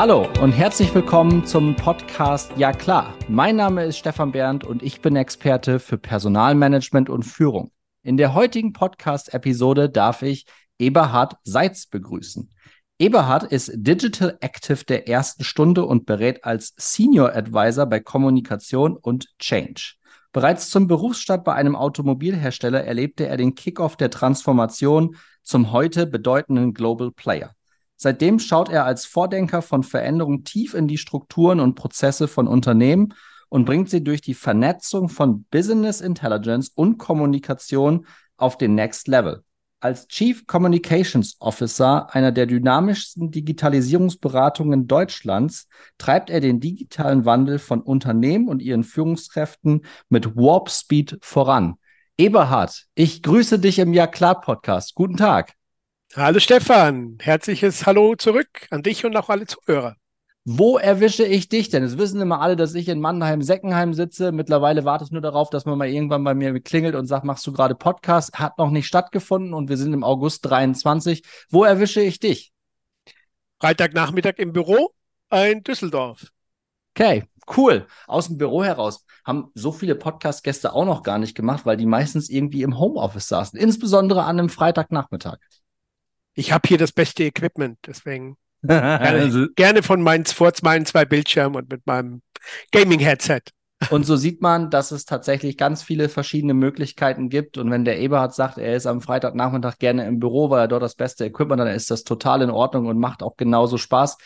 Hallo und herzlich willkommen zum Podcast Ja klar. Mein Name ist Stefan Berndt und ich bin Experte für Personalmanagement und Führung. In der heutigen Podcast-Episode darf ich Eberhard Seitz begrüßen. Eberhard ist Digital Active der ersten Stunde und berät als Senior Advisor bei Kommunikation und Change. Bereits zum Berufsstart bei einem Automobilhersteller erlebte er den Kickoff der Transformation zum heute bedeutenden Global Player. Seitdem schaut er als Vordenker von Veränderung tief in die Strukturen und Prozesse von Unternehmen und bringt sie durch die Vernetzung von Business Intelligence und Kommunikation auf den Next Level. Als Chief Communications Officer einer der dynamischsten Digitalisierungsberatungen Deutschlands treibt er den digitalen Wandel von Unternehmen und ihren Führungskräften mit Warp Speed voran. Eberhard, ich grüße dich im Ja klar Podcast. Guten Tag. Hallo Stefan, herzliches Hallo zurück an dich und auch alle Zuhörer. Wo erwische ich dich denn? Es wissen immer alle, dass ich in Mannheim-Seckenheim sitze. Mittlerweile warte ich nur darauf, dass man mal irgendwann bei mir klingelt und sagt, machst du gerade Podcast? Hat noch nicht stattgefunden und wir sind im August 23. Wo erwische ich dich? Freitagnachmittag im Büro in Düsseldorf. Okay, cool. Aus dem Büro heraus haben so viele Podcast-Gäste auch noch gar nicht gemacht, weil die meistens irgendwie im Homeoffice saßen. Insbesondere an einem Freitagnachmittag ich habe hier das beste Equipment, deswegen gerne, also, gerne von meinen, vor meinen zwei Bildschirmen und mit meinem Gaming-Headset. Und so sieht man, dass es tatsächlich ganz viele verschiedene Möglichkeiten gibt. Und wenn der Eberhard sagt, er ist am Freitagnachmittag gerne im Büro, weil er dort das beste Equipment hat, dann ist das total in Ordnung und macht auch genauso Spaß.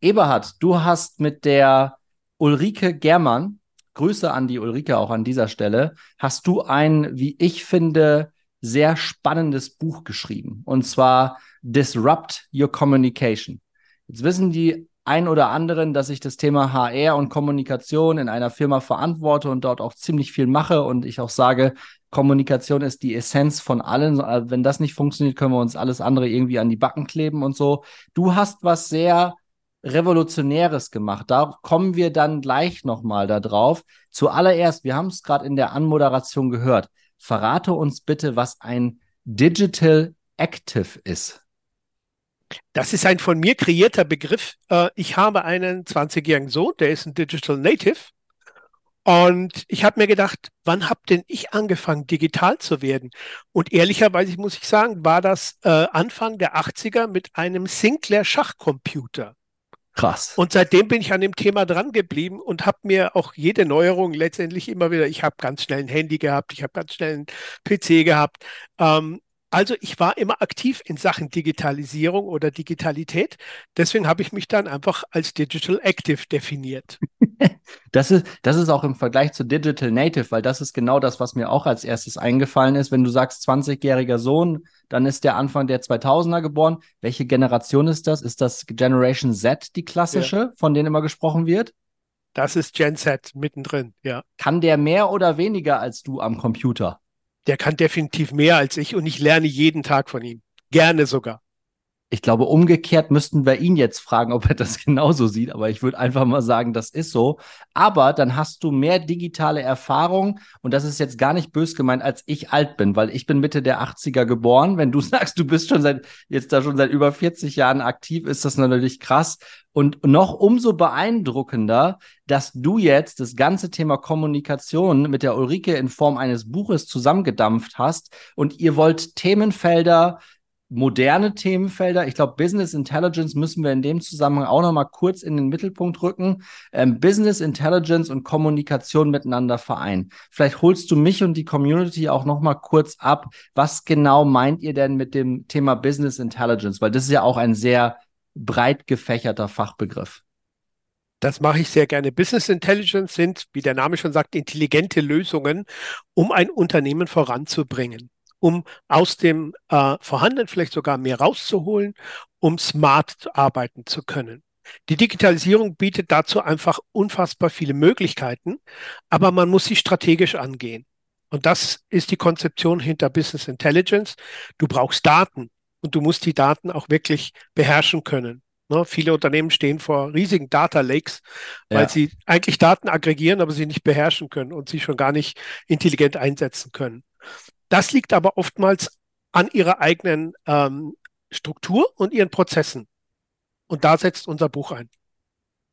Eberhard, du hast mit der Ulrike Germann, Grüße an die Ulrike auch an dieser Stelle, hast du ein, wie ich finde, sehr spannendes Buch geschrieben. Und zwar Disrupt Your Communication. Jetzt wissen die ein oder anderen, dass ich das Thema HR und Kommunikation in einer Firma verantworte und dort auch ziemlich viel mache und ich auch sage, Kommunikation ist die Essenz von allen. Also wenn das nicht funktioniert, können wir uns alles andere irgendwie an die Backen kleben und so. Du hast was sehr Revolutionäres gemacht. Da kommen wir dann gleich nochmal da drauf. Zuallererst, wir haben es gerade in der Anmoderation gehört. Verrate uns bitte, was ein Digital Active ist. Das ist ein von mir kreierter Begriff. Äh, ich habe einen 20-jährigen Sohn, der ist ein Digital Native. Und ich habe mir gedacht, wann habe denn ich angefangen, digital zu werden? Und ehrlicherweise muss ich sagen, war das äh, Anfang der 80er mit einem Sinclair Schachcomputer. Krass. Und seitdem bin ich an dem Thema dran geblieben und habe mir auch jede Neuerung letztendlich immer wieder, ich habe ganz schnell ein Handy gehabt, ich habe ganz schnell einen PC gehabt. Ähm, also ich war immer aktiv in Sachen Digitalisierung oder Digitalität. Deswegen habe ich mich dann einfach als Digital Active definiert. Das ist, das ist auch im Vergleich zu Digital Native, weil das ist genau das, was mir auch als erstes eingefallen ist. Wenn du sagst 20-jähriger Sohn, dann ist der Anfang der 2000er geboren. Welche Generation ist das? Ist das Generation Z, die klassische, ja. von denen immer gesprochen wird? Das ist Gen Z mittendrin, ja. Kann der mehr oder weniger als du am Computer? Der kann definitiv mehr als ich und ich lerne jeden Tag von ihm. Gerne sogar. Ich glaube, umgekehrt müssten wir ihn jetzt fragen, ob er das genauso sieht. Aber ich würde einfach mal sagen, das ist so. Aber dann hast du mehr digitale Erfahrung. Und das ist jetzt gar nicht bös gemeint, als ich alt bin, weil ich bin Mitte der 80er geboren. Wenn du sagst, du bist schon seit, jetzt da schon seit über 40 Jahren aktiv, ist das natürlich krass. Und noch umso beeindruckender, dass du jetzt das ganze Thema Kommunikation mit der Ulrike in Form eines Buches zusammengedampft hast und ihr wollt Themenfelder moderne Themenfelder. Ich glaube, Business Intelligence müssen wir in dem Zusammenhang auch noch mal kurz in den Mittelpunkt rücken. Ähm, Business Intelligence und Kommunikation miteinander vereinen. Vielleicht holst du mich und die Community auch noch mal kurz ab. Was genau meint ihr denn mit dem Thema Business Intelligence? Weil das ist ja auch ein sehr breit gefächerter Fachbegriff. Das mache ich sehr gerne. Business Intelligence sind, wie der Name schon sagt, intelligente Lösungen, um ein Unternehmen voranzubringen um aus dem äh, Vorhandenen vielleicht sogar mehr rauszuholen, um smart arbeiten zu können. Die Digitalisierung bietet dazu einfach unfassbar viele Möglichkeiten, aber man muss sie strategisch angehen. Und das ist die Konzeption hinter Business Intelligence. Du brauchst Daten und du musst die Daten auch wirklich beherrschen können. Ne, viele Unternehmen stehen vor riesigen Data Lakes, weil ja. sie eigentlich Daten aggregieren, aber sie nicht beherrschen können und sie schon gar nicht intelligent einsetzen können. Das liegt aber oftmals an ihrer eigenen ähm, Struktur und ihren Prozessen. Und da setzt unser Buch ein.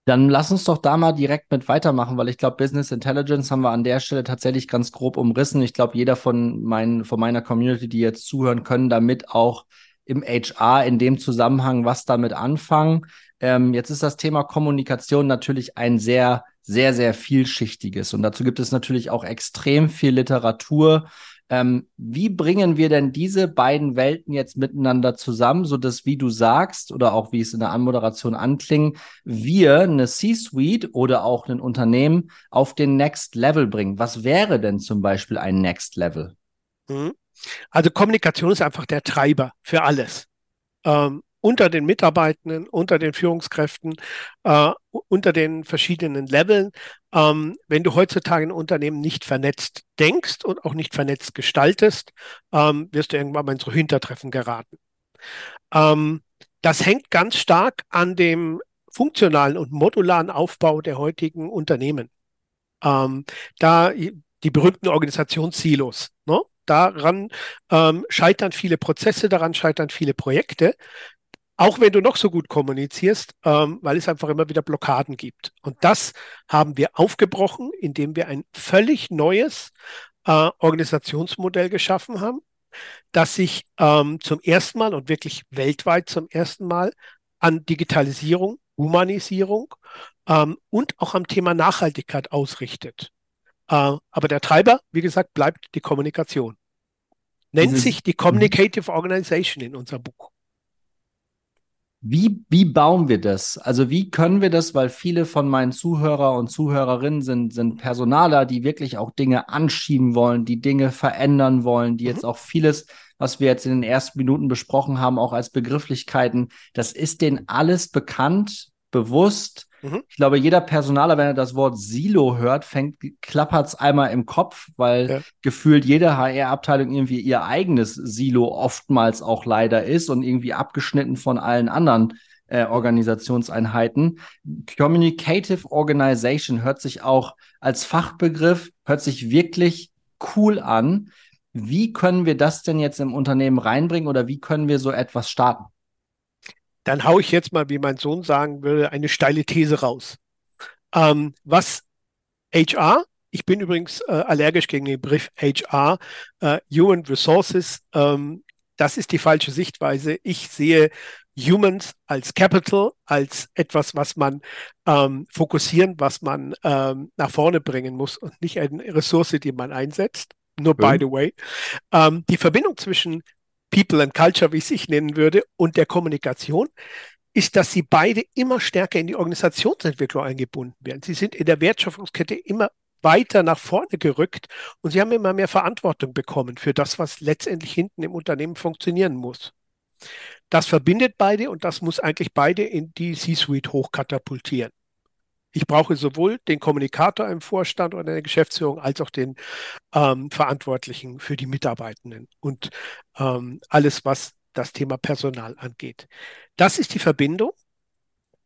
Dann lass uns doch da mal direkt mit weitermachen, weil ich glaube, Business Intelligence haben wir an der Stelle tatsächlich ganz grob umrissen. Ich glaube, jeder von, mein, von meiner Community, die jetzt zuhören, können damit auch im HR in dem Zusammenhang was damit anfangen. Ähm, jetzt ist das Thema Kommunikation natürlich ein sehr, sehr, sehr vielschichtiges und dazu gibt es natürlich auch extrem viel Literatur. Ähm, wie bringen wir denn diese beiden Welten jetzt miteinander zusammen, so dass, wie du sagst, oder auch wie es in der Anmoderation anklingen, wir eine C-Suite oder auch ein Unternehmen auf den Next Level bringen? Was wäre denn zum Beispiel ein Next Level? Mhm. Also Kommunikation ist einfach der Treiber für alles. Ähm, unter den Mitarbeitenden, unter den Führungskräften, äh, unter den verschiedenen Leveln. Ähm, wenn du heutzutage ein Unternehmen nicht vernetzt denkst und auch nicht vernetzt gestaltest, ähm, wirst du irgendwann mal in so Hintertreffen geraten. Ähm, das hängt ganz stark an dem funktionalen und modularen Aufbau der heutigen Unternehmen. Ähm, da die berühmten Organisationssilos. Ne? Daran ähm, scheitern viele Prozesse, daran scheitern viele Projekte auch wenn du noch so gut kommunizierst, ähm, weil es einfach immer wieder Blockaden gibt. Und das haben wir aufgebrochen, indem wir ein völlig neues äh, Organisationsmodell geschaffen haben, das sich ähm, zum ersten Mal und wirklich weltweit zum ersten Mal an Digitalisierung, Humanisierung ähm, und auch am Thema Nachhaltigkeit ausrichtet. Äh, aber der Treiber, wie gesagt, bleibt die Kommunikation. Nennt sich die Communicative Organization in unserem Buch. Wie, wie bauen wir das? Also wie können wir das, weil viele von meinen Zuhörer und Zuhörerinnen sind, sind Personaler, die wirklich auch Dinge anschieben wollen, die Dinge verändern wollen, die mhm. jetzt auch vieles, was wir jetzt in den ersten Minuten besprochen haben, auch als Begrifflichkeiten, das ist denen alles bekannt, bewusst, Mhm. Ich glaube, jeder Personaler, wenn er das Wort Silo hört, fängt, klappert es einmal im Kopf, weil ja. gefühlt jede HR-Abteilung irgendwie ihr eigenes Silo oftmals auch leider ist und irgendwie abgeschnitten von allen anderen äh, Organisationseinheiten. Communicative Organization hört sich auch als Fachbegriff, hört sich wirklich cool an. Wie können wir das denn jetzt im Unternehmen reinbringen oder wie können wir so etwas starten? Dann haue ich jetzt mal, wie mein Sohn sagen würde, eine steile These raus. Ähm, was HR, ich bin übrigens äh, allergisch gegen den Begriff HR, äh, Human Resources, ähm, das ist die falsche Sichtweise. Ich sehe Humans als Capital, als etwas, was man ähm, fokussieren, was man ähm, nach vorne bringen muss und nicht eine Ressource, die man einsetzt. Nur by the way. Ähm, die Verbindung zwischen People and Culture, wie ich es nennen würde, und der Kommunikation, ist, dass sie beide immer stärker in die Organisationsentwicklung eingebunden werden. Sie sind in der Wertschöpfungskette immer weiter nach vorne gerückt und sie haben immer mehr Verantwortung bekommen für das, was letztendlich hinten im Unternehmen funktionieren muss. Das verbindet beide und das muss eigentlich beide in die C-Suite hochkatapultieren. Ich brauche sowohl den Kommunikator im Vorstand oder in der Geschäftsführung als auch den ähm, Verantwortlichen für die Mitarbeitenden und ähm, alles, was das Thema Personal angeht. Das ist die Verbindung.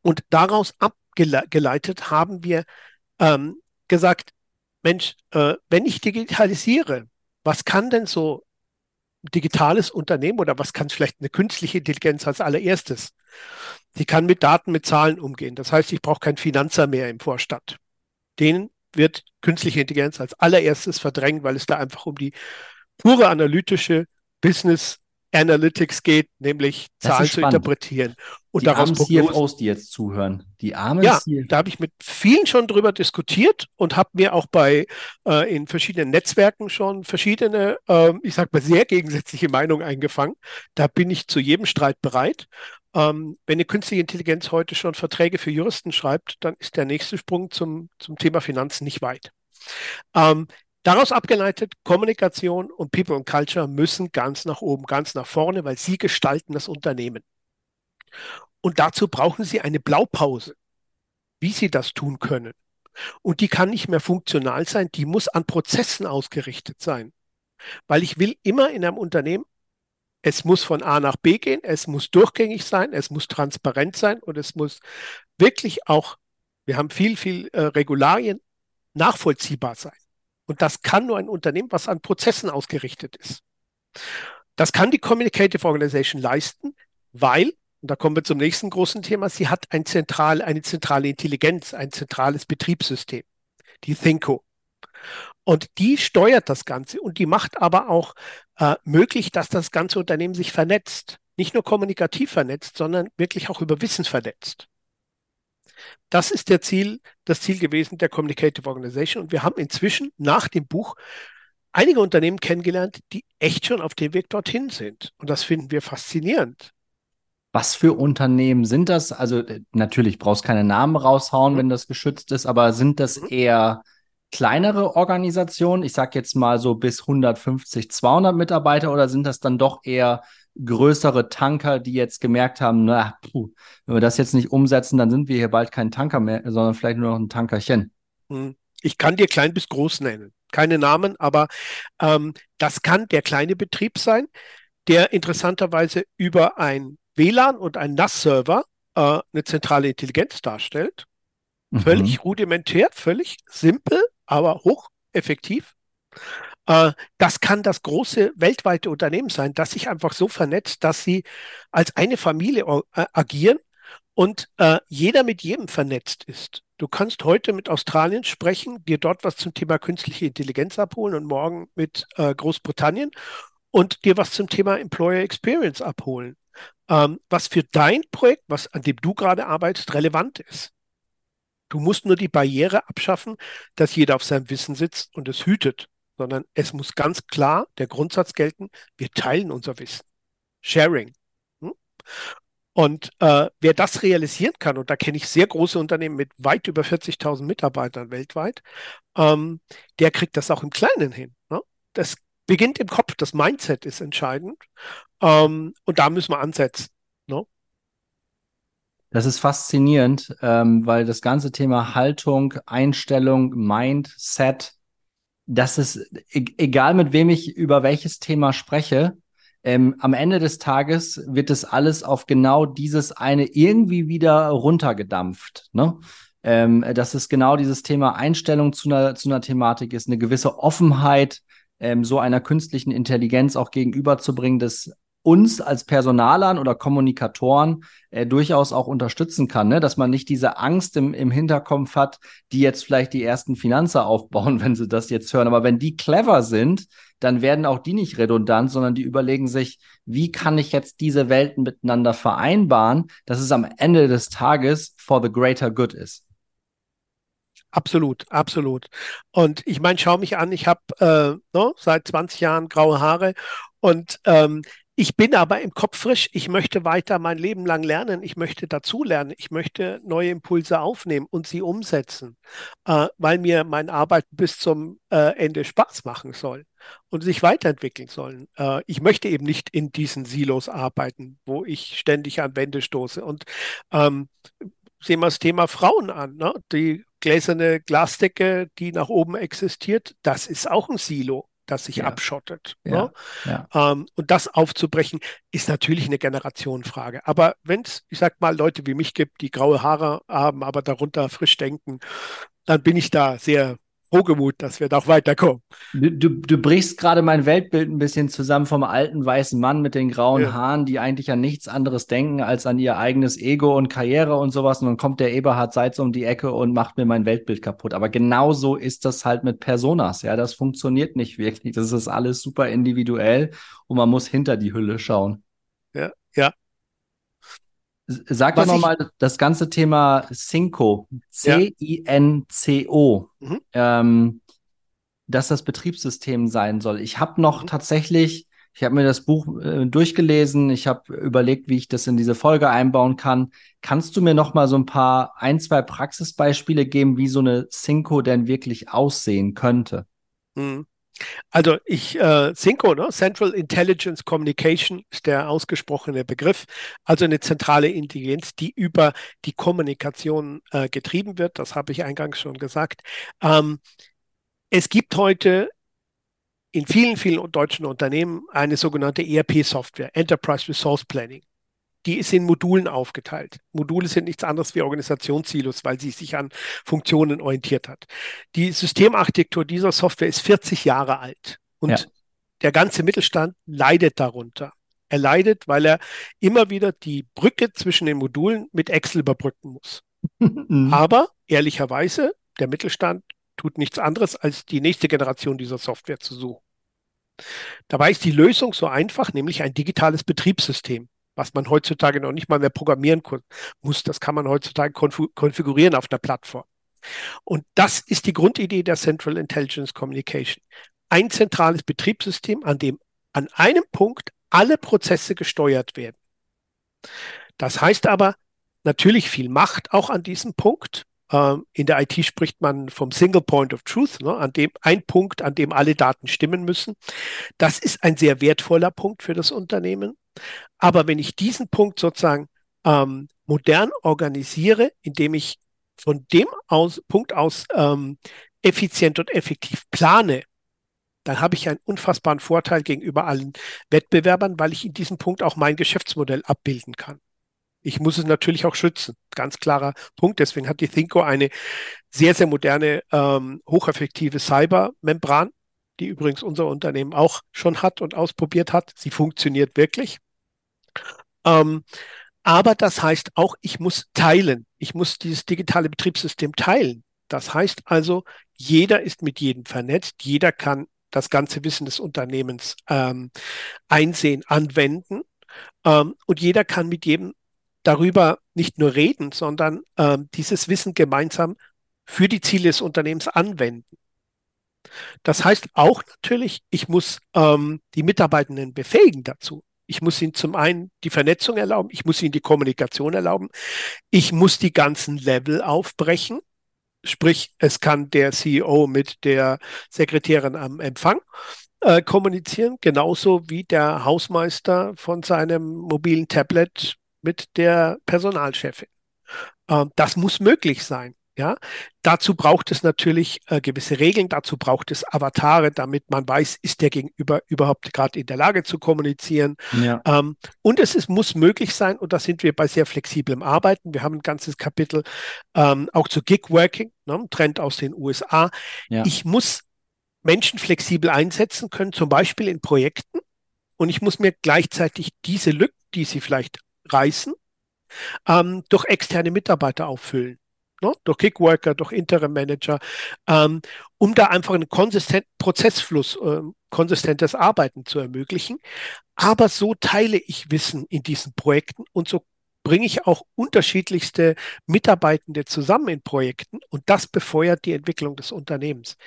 Und daraus abgeleitet haben wir ähm, gesagt, Mensch, äh, wenn ich digitalisiere, was kann denn so digitales Unternehmen oder was kann vielleicht eine künstliche Intelligenz als allererstes? Die kann mit Daten, mit Zahlen umgehen. Das heißt, ich brauche keinen Finanzer mehr im Vorstand. Den wird künstliche Intelligenz als allererstes verdrängen, weil es da einfach um die pure analytische Business Analytics geht, nämlich Zahlen zu interpretieren und die daraus armen CFOs, die jetzt zuhören, die armen Ja, CFOs. da habe ich mit vielen schon drüber diskutiert und habe mir auch bei äh, in verschiedenen Netzwerken schon verschiedene, äh, ich sage mal sehr gegensätzliche Meinungen eingefangen. Da bin ich zu jedem Streit bereit. Ähm, wenn eine künstliche Intelligenz heute schon Verträge für Juristen schreibt, dann ist der nächste Sprung zum, zum Thema Finanzen nicht weit. Ähm, Daraus abgeleitet, Kommunikation und People und Culture müssen ganz nach oben, ganz nach vorne, weil sie gestalten das Unternehmen. Und dazu brauchen sie eine Blaupause, wie sie das tun können. Und die kann nicht mehr funktional sein, die muss an Prozessen ausgerichtet sein. Weil ich will immer in einem Unternehmen, es muss von A nach B gehen, es muss durchgängig sein, es muss transparent sein und es muss wirklich auch, wir haben viel, viel äh, Regularien, nachvollziehbar sein. Und das kann nur ein Unternehmen, was an Prozessen ausgerichtet ist. Das kann die Communicative Organization leisten, weil und da kommen wir zum nächsten großen Thema, sie hat ein zentral, eine zentrale Intelligenz, ein zentrales Betriebssystem, die Thinko. Und die steuert das Ganze und die macht aber auch äh, möglich, dass das ganze Unternehmen sich vernetzt. Nicht nur kommunikativ vernetzt, sondern wirklich auch über Wissen vernetzt. Das ist der Ziel, das Ziel gewesen der Communicative Organization. Und wir haben inzwischen nach dem Buch einige Unternehmen kennengelernt, die echt schon auf dem Weg dorthin sind. Und das finden wir faszinierend. Was für Unternehmen sind das? Also äh, natürlich brauchst keine Namen raushauen, mhm. wenn das geschützt ist, aber sind das mhm. eher kleinere Organisationen? Ich sage jetzt mal so bis 150, 200 Mitarbeiter oder sind das dann doch eher größere Tanker, die jetzt gemerkt haben, na, puh, wenn wir das jetzt nicht umsetzen, dann sind wir hier bald kein Tanker mehr, sondern vielleicht nur noch ein Tankerchen. Mhm. Ich kann dir klein bis groß nennen. Keine Namen, aber ähm, das kann der kleine Betrieb sein, der interessanterweise über ein WLAN und ein NAS-Server äh, eine zentrale Intelligenz darstellt. Mhm. Völlig rudimentär, völlig simpel, aber hocheffektiv. Äh, das kann das große weltweite Unternehmen sein, das sich einfach so vernetzt, dass sie als eine Familie äh, agieren und äh, jeder mit jedem vernetzt ist. Du kannst heute mit Australien sprechen, dir dort was zum Thema künstliche Intelligenz abholen und morgen mit Großbritannien und dir was zum Thema Employer Experience abholen ähm, was für dein Projekt, was, an dem du gerade arbeitest, relevant ist. Du musst nur die Barriere abschaffen, dass jeder auf seinem Wissen sitzt und es hütet, sondern es muss ganz klar der Grundsatz gelten, wir teilen unser Wissen. Sharing. Hm? Und äh, wer das realisieren kann, und da kenne ich sehr große Unternehmen mit weit über 40.000 Mitarbeitern weltweit, ähm, der kriegt das auch im Kleinen hin. Ne? Das beginnt im Kopf, das Mindset ist entscheidend. Ähm, und da müssen wir ansetzen. Ne? Das ist faszinierend, ähm, weil das ganze Thema Haltung, Einstellung, Mindset, das ist e egal mit wem ich über welches Thema spreche, ähm, am Ende des Tages wird es alles auf genau dieses eine irgendwie wieder runtergedampft. Ne? Ähm, dass es genau dieses Thema Einstellung zu einer, zu einer Thematik ist, eine gewisse Offenheit, ähm, so einer künstlichen Intelligenz auch gegenüberzubringen, das uns als Personalern oder Kommunikatoren äh, durchaus auch unterstützen kann, ne? dass man nicht diese Angst im, im Hinterkopf hat, die jetzt vielleicht die ersten Finanzer aufbauen, wenn sie das jetzt hören. Aber wenn die clever sind, dann werden auch die nicht redundant, sondern die überlegen sich, wie kann ich jetzt diese Welten miteinander vereinbaren, dass es am Ende des Tages for the greater good ist. Absolut, absolut. Und ich meine, schau mich an, ich habe äh, no, seit 20 Jahren graue Haare und ähm, ich bin aber im Kopf frisch. Ich möchte weiter mein Leben lang lernen. Ich möchte dazulernen. Ich möchte neue Impulse aufnehmen und sie umsetzen, äh, weil mir meine Arbeit bis zum äh, Ende Spaß machen soll und sich weiterentwickeln sollen. Äh, ich möchte eben nicht in diesen Silos arbeiten, wo ich ständig an Wände stoße. Und ähm, sehen wir das Thema Frauen an. Ne? Die gläserne Glasdecke, die nach oben existiert, das ist auch ein Silo, das sich ja. abschottet. Ja. Ne? Ja. Ähm, und das aufzubrechen, ist natürlich eine Generationenfrage. Aber wenn es, ich sag mal, Leute wie mich gibt, die graue Haare haben, aber darunter frisch denken, dann bin ich da sehr Frohgemut, dass wir da auch weiterkommen. Du, du, du, brichst gerade mein Weltbild ein bisschen zusammen vom alten weißen Mann mit den grauen ja. Haaren, die eigentlich an nichts anderes denken als an ihr eigenes Ego und Karriere und sowas. Und dann kommt der Eberhard Seitz um die Ecke und macht mir mein Weltbild kaputt. Aber genauso ist das halt mit Personas. Ja, das funktioniert nicht wirklich. Das ist alles super individuell und man muss hinter die Hülle schauen. Ja, ja. Sag doch nochmal das ganze Thema Cinco, C-I-N-C-O, mhm. ähm, dass das Betriebssystem sein soll. Ich habe noch mhm. tatsächlich, ich habe mir das Buch äh, durchgelesen, ich habe überlegt, wie ich das in diese Folge einbauen kann. Kannst du mir noch mal so ein paar, ein, zwei Praxisbeispiele geben, wie so eine Cinco denn wirklich aussehen könnte? Mhm. Also ich, äh, Cinco, ne? Central Intelligence Communication ist der ausgesprochene Begriff, also eine zentrale Intelligenz, die über die Kommunikation äh, getrieben wird. Das habe ich eingangs schon gesagt. Ähm, es gibt heute in vielen, vielen deutschen Unternehmen eine sogenannte ERP-Software, Enterprise Resource Planning die ist in Modulen aufgeteilt. Module sind nichts anderes wie Organisationssilos, weil sie sich an Funktionen orientiert hat. Die Systemarchitektur dieser Software ist 40 Jahre alt und ja. der ganze Mittelstand leidet darunter. Er leidet, weil er immer wieder die Brücke zwischen den Modulen mit Excel überbrücken muss. Mhm. Aber ehrlicherweise, der Mittelstand tut nichts anderes, als die nächste Generation dieser Software zu suchen. Dabei ist die Lösung so einfach, nämlich ein digitales Betriebssystem, was man heutzutage noch nicht mal mehr programmieren muss. Das kann man heutzutage konfigurieren auf einer Plattform. Und das ist die Grundidee der Central Intelligence Communication. Ein zentrales Betriebssystem, an dem an einem Punkt alle Prozesse gesteuert werden. Das heißt aber natürlich viel Macht auch an diesem Punkt. Ähm, in der IT spricht man vom Single Point of Truth, ne, an dem ein Punkt, an dem alle Daten stimmen müssen. Das ist ein sehr wertvoller Punkt für das Unternehmen. Aber wenn ich diesen Punkt sozusagen ähm, modern organisiere, indem ich von dem aus, Punkt aus ähm, effizient und effektiv plane, dann habe ich einen unfassbaren Vorteil gegenüber allen Wettbewerbern, weil ich in diesem Punkt auch mein Geschäftsmodell abbilden kann. Ich muss es natürlich auch schützen. Ganz klarer Punkt. Deswegen hat die Thinko eine sehr, sehr moderne, ähm, hocheffektive Cybermembran, die übrigens unser Unternehmen auch schon hat und ausprobiert hat. Sie funktioniert wirklich. Ähm, aber das heißt auch, ich muss teilen. Ich muss dieses digitale Betriebssystem teilen. Das heißt also, jeder ist mit jedem vernetzt. Jeder kann das ganze Wissen des Unternehmens ähm, einsehen, anwenden. Ähm, und jeder kann mit jedem darüber nicht nur reden, sondern ähm, dieses Wissen gemeinsam für die Ziele des Unternehmens anwenden. Das heißt auch natürlich, ich muss ähm, die Mitarbeitenden befähigen dazu. Ich muss ihnen zum einen die Vernetzung erlauben, ich muss ihnen die Kommunikation erlauben, ich muss die ganzen Level aufbrechen. Sprich, es kann der CEO mit der Sekretärin am Empfang äh, kommunizieren, genauso wie der Hausmeister von seinem mobilen Tablet mit der Personalchefin. Ähm, das muss möglich sein. Ja, dazu braucht es natürlich äh, gewisse Regeln, dazu braucht es Avatare, damit man weiß, ist der Gegenüber überhaupt gerade in der Lage zu kommunizieren. Ja. Ähm, und es ist, muss möglich sein, und da sind wir bei sehr flexiblem Arbeiten. Wir haben ein ganzes Kapitel ähm, auch zu Gig-Working, ne, Trend aus den USA. Ja. Ich muss Menschen flexibel einsetzen können, zum Beispiel in Projekten. Und ich muss mir gleichzeitig diese Lücken, die sie vielleicht reißen, ähm, durch externe Mitarbeiter auffüllen. Ne? Durch Kickworker, durch Interim Manager, ähm, um da einfach einen konsistenten Prozessfluss, äh, konsistentes Arbeiten zu ermöglichen. Aber so teile ich Wissen in diesen Projekten und so bringe ich auch unterschiedlichste Mitarbeitende zusammen in Projekten und das befeuert die Entwicklung des Unternehmens.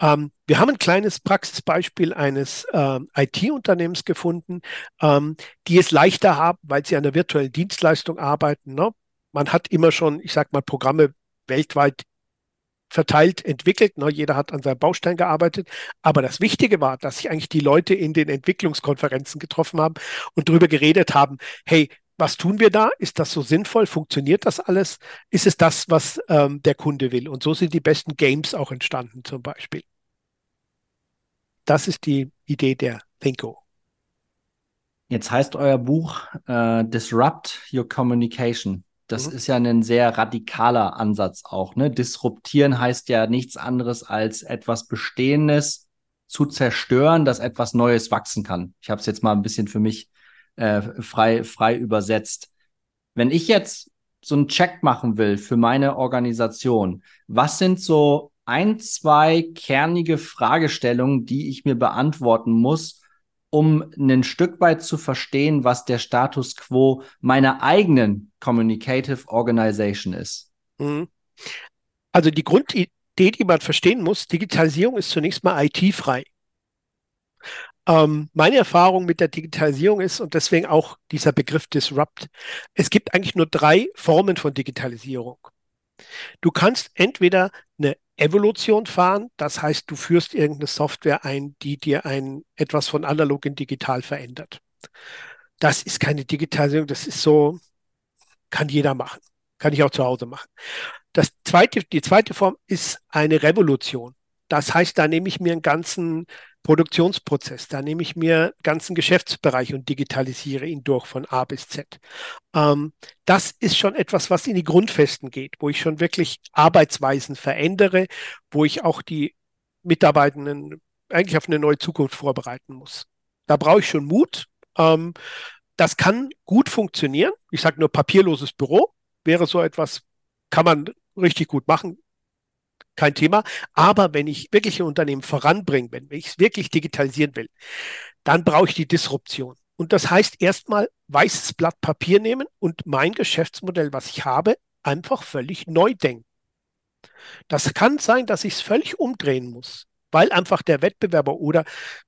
Ähm, wir haben ein kleines Praxisbeispiel eines ähm, IT-Unternehmens gefunden, ähm, die es leichter haben, weil sie an der virtuellen Dienstleistung arbeiten. Ne? Man hat immer schon, ich sage mal, Programme weltweit verteilt entwickelt. Ne? Jeder hat an seinem Baustein gearbeitet. Aber das Wichtige war, dass sich eigentlich die Leute in den Entwicklungskonferenzen getroffen haben und darüber geredet haben, hey, was tun wir da? Ist das so sinnvoll? Funktioniert das alles? Ist es das, was ähm, der Kunde will? Und so sind die besten Games auch entstanden zum Beispiel. Das ist die Idee der Thinko. Jetzt heißt euer Buch äh, Disrupt Your Communication. Das mhm. ist ja ein sehr radikaler Ansatz auch. Ne? Disruptieren heißt ja nichts anderes als etwas Bestehendes zu zerstören, dass etwas Neues wachsen kann. Ich habe es jetzt mal ein bisschen für mich äh, frei, frei übersetzt. Wenn ich jetzt so einen Check machen will für meine Organisation, was sind so ein, zwei kernige Fragestellungen, die ich mir beantworten muss, um ein Stück weit zu verstehen, was der Status quo meiner eigenen Communicative Organization ist? Mhm. Also die Grundidee, die man verstehen muss, Digitalisierung ist zunächst mal IT-frei. Ähm, meine Erfahrung mit der Digitalisierung ist und deswegen auch dieser Begriff Disrupt. Es gibt eigentlich nur drei Formen von Digitalisierung. Du kannst entweder eine Evolution fahren, das heißt, du führst irgendeine Software ein, die dir ein etwas von analog in digital verändert. Das ist keine Digitalisierung, das ist so, kann jeder machen, kann ich auch zu Hause machen. Das zweite, die zweite Form ist eine Revolution. Das heißt, da nehme ich mir einen ganzen Produktionsprozess. Da nehme ich mir einen ganzen Geschäftsbereich und digitalisiere ihn durch von A bis Z. Ähm, das ist schon etwas, was in die Grundfesten geht, wo ich schon wirklich Arbeitsweisen verändere, wo ich auch die Mitarbeitenden eigentlich auf eine neue Zukunft vorbereiten muss. Da brauche ich schon Mut, Ähm, das kann gut funktionieren. Ich sage nur papierloses Büro wäre so etwas, kann man richtig gut machen. Kein Thema. Aber wenn ich wirklich ein Unternehmen voranbringen will, wenn ich es wirklich digitalisieren will, dann brauche ich die Disruption. Und das heißt erstmal weißes Blatt Papier nehmen und mein Geschäftsmodell, was ich habe, einfach völlig neu denken. Das kann sein, dass ich es völlig umdrehen muss, weil einfach der Wettbewerber oder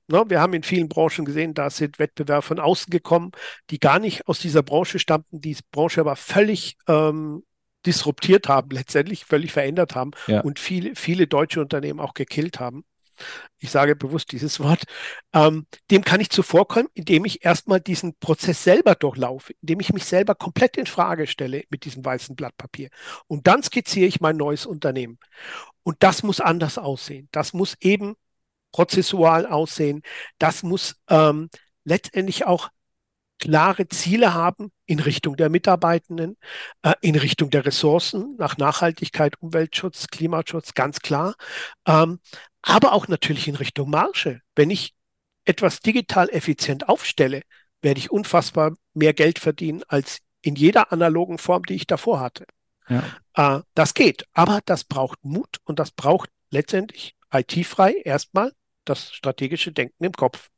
ne, wir haben in vielen Branchen gesehen, da sind Wettbewerber von außen gekommen, die gar nicht aus dieser Branche stammten, die Branche aber völlig ähm, disruptiert haben, letztendlich völlig verändert haben ja. und viele, viele deutsche Unternehmen auch gekillt haben ich sage bewusst dieses Wort, ähm, dem kann ich zuvorkommen, indem ich erstmal diesen Prozess selber durchlaufe, indem ich mich selber komplett in Frage stelle mit diesem weißen Blatt Papier. Und dann skizziere ich mein neues Unternehmen. Und das muss anders aussehen. Das muss eben prozessual aussehen. Das muss ähm, letztendlich auch klare Ziele haben in Richtung der Mitarbeitenden, äh, in Richtung der Ressourcen, nach Nachhaltigkeit, Umweltschutz, Klimaschutz, ganz klar. Ähm, aber auch natürlich in Richtung Marge. Wenn ich etwas digital effizient aufstelle, werde ich unfassbar mehr Geld verdienen als in jeder analogen Form, die ich davor hatte. Ja. Äh, das geht, aber das braucht Mut und das braucht letztendlich IT-frei erstmal das strategische Denken im Kopf.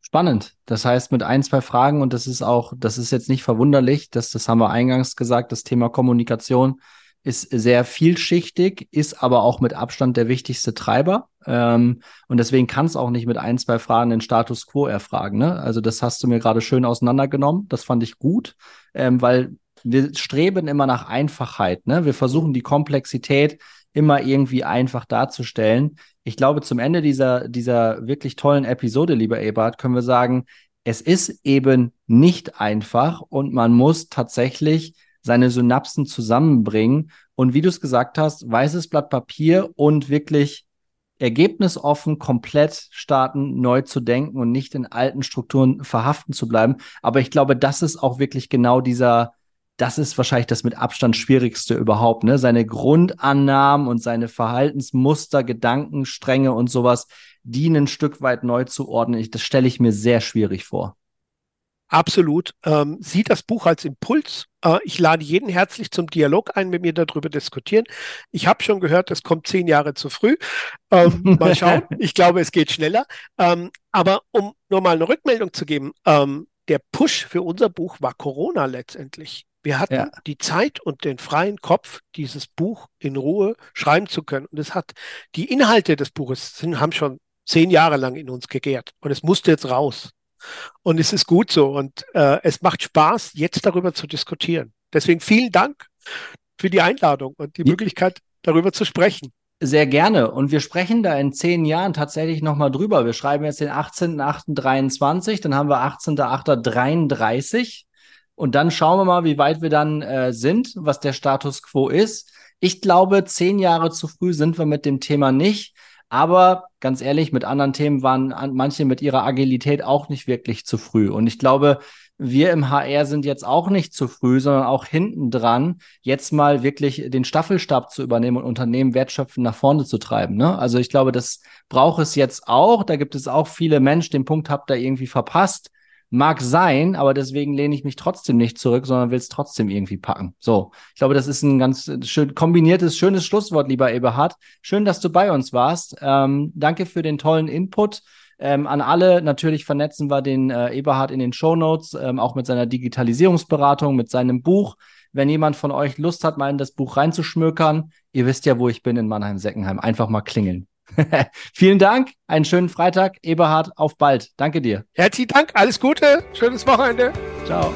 Spannend. Das heißt, mit ein, zwei Fragen, und das ist auch, das ist jetzt nicht verwunderlich, dass, das haben wir eingangs gesagt, das Thema Kommunikation ist sehr vielschichtig, ist aber auch mit Abstand der wichtigste Treiber. Ähm, und deswegen kann es auch nicht mit ein, zwei Fragen den Status quo erfragen. Ne? Also das hast du mir gerade schön auseinandergenommen. Das fand ich gut, ähm, weil wir streben immer nach Einfachheit. Ne? Wir versuchen die Komplexität immer irgendwie einfach darzustellen. Ich glaube, zum Ende dieser, dieser wirklich tollen Episode, lieber Ebert, können wir sagen, es ist eben nicht einfach und man muss tatsächlich seine Synapsen zusammenbringen und wie du es gesagt hast, weißes Blatt Papier und wirklich ergebnisoffen komplett starten, neu zu denken und nicht in alten Strukturen verhaften zu bleiben. Aber ich glaube, das ist auch wirklich genau dieser, das ist wahrscheinlich das mit Abstand schwierigste überhaupt, ne? Seine Grundannahmen und seine Verhaltensmuster, Gedankenstränge und sowas, die ein Stück weit neu zu ordnen. Ich, das stelle ich mir sehr schwierig vor. Absolut. Ähm, sieh das Buch als Impuls. Äh, ich lade jeden herzlich zum Dialog ein, mit mir darüber diskutieren. Ich habe schon gehört, es kommt zehn Jahre zu früh. Ähm, mal schauen. ich glaube, es geht schneller. Ähm, aber um nur mal eine Rückmeldung zu geben, ähm, der Push für unser Buch war Corona letztendlich. Wir hatten ja. die Zeit und den freien Kopf, dieses Buch in Ruhe schreiben zu können. Und es hat die Inhalte des Buches sind, haben schon zehn Jahre lang in uns gegärt. Und es musste jetzt raus. Und es ist gut so. Und äh, es macht Spaß, jetzt darüber zu diskutieren. Deswegen vielen Dank für die Einladung und die ja. Möglichkeit, darüber zu sprechen. Sehr gerne. Und wir sprechen da in zehn Jahren tatsächlich nochmal drüber. Wir schreiben jetzt den 18.08.23, dann haben wir 18.08.33. Und dann schauen wir mal, wie weit wir dann äh, sind, was der Status quo ist. Ich glaube, zehn Jahre zu früh sind wir mit dem Thema nicht. Aber ganz ehrlich, mit anderen Themen waren manche mit ihrer Agilität auch nicht wirklich zu früh. Und ich glaube, wir im HR sind jetzt auch nicht zu früh, sondern auch hinten dran, jetzt mal wirklich den Staffelstab zu übernehmen und Unternehmen wertschöpfend nach vorne zu treiben. Ne? Also ich glaube, das braucht es jetzt auch. Da gibt es auch viele Menschen, den Punkt habt ihr irgendwie verpasst. Mag sein, aber deswegen lehne ich mich trotzdem nicht zurück, sondern will es trotzdem irgendwie packen. So, ich glaube, das ist ein ganz schön kombiniertes, schönes Schlusswort, lieber Eberhard. Schön, dass du bei uns warst. Ähm, danke für den tollen Input. Ähm, an alle natürlich vernetzen wir den äh, Eberhard in den Show Notes, ähm, auch mit seiner Digitalisierungsberatung, mit seinem Buch. Wenn jemand von euch Lust hat, mal in das Buch reinzuschmökern, ihr wisst ja, wo ich bin in Mannheim-Seckenheim. Einfach mal klingeln. Vielen Dank, einen schönen Freitag. Eberhard, auf bald. Danke dir. Herzlichen Dank, alles Gute, schönes Wochenende. Ciao.